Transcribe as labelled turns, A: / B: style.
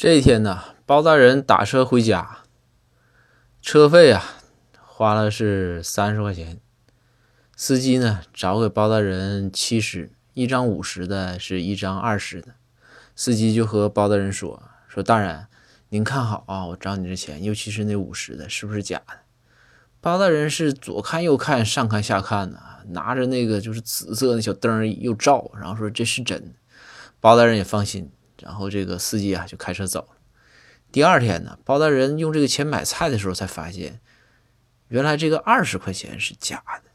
A: 这一天呢，包大人打车回家，车费啊花了是三十块钱。司机呢找给包大人七十，一张五十的，是一张二十的。司机就和包大人说：“说大人，您看好啊，我找你这钱，尤其是那五十的，是不是假的？”包大人是左看右看，上看下看的，拿着那个就是紫色的小灯又照，然后说这是真。包大人也放心。然后这个司机啊就开车走了。第二天呢，包大人用这个钱买菜的时候，才发现原来这个二十块钱是假的。